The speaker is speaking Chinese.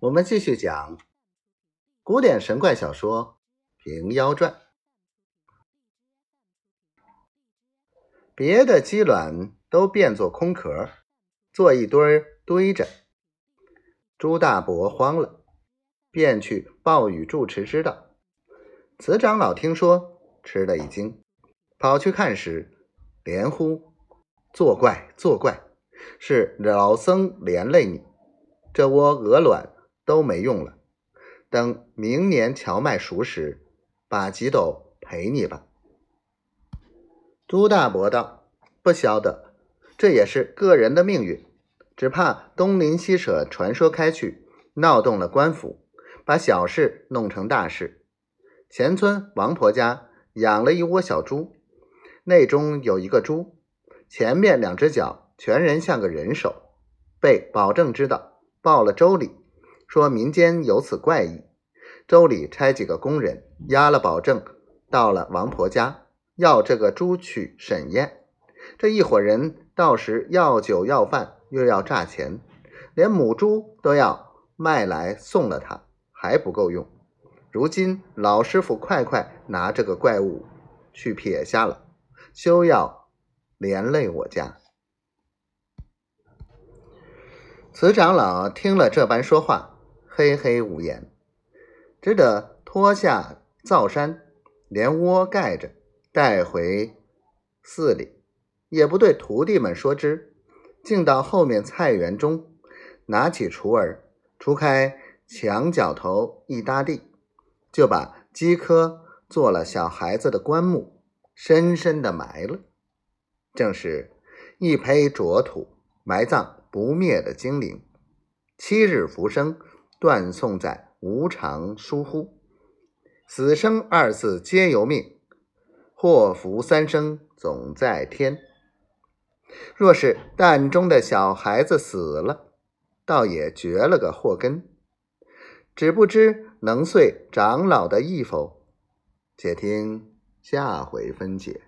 我们继续讲古典神怪小说《平妖传》。别的鸡卵都变作空壳，做一堆堆着。朱大伯慌了，便去报与住持知道。慈长老听说，吃了一惊，跑去看时，连呼：“作怪，作怪！是老僧连累你，这窝鹅卵。”都没用了，等明年荞麦熟时，把几斗赔你吧。朱大伯道：“不晓得，这也是个人的命运，只怕东邻西舍传说开去，闹动了官府，把小事弄成大事。前村王婆家养了一窝小猪，内中有一个猪，前面两只脚全人像个人手，被保证知道，报了州里。”说民间有此怪异，州里差几个工人押了保证，到了王婆家，要这个猪去审验。这一伙人到时要酒要饭，又要诈钱，连母猪都要卖来送了他，还不够用。如今老师傅快快拿这个怪物去撇下了，休要连累我家。慈长老听了这般说话。嘿嘿无言，只得脱下皂衫，连窝盖着，带回寺里，也不对徒弟们说之。竟到后面菜园中，拿起锄儿，锄开墙角头一搭地，就把鸡科做了小孩子的棺木，深深的埋了。正是一胚浊土，埋葬不灭的精灵。七日浮生。断送在无常疏忽，死生二字皆由命，祸福三生总在天。若是蛋中的小孩子死了，倒也绝了个祸根，只不知能遂长老的意否？且听下回分解。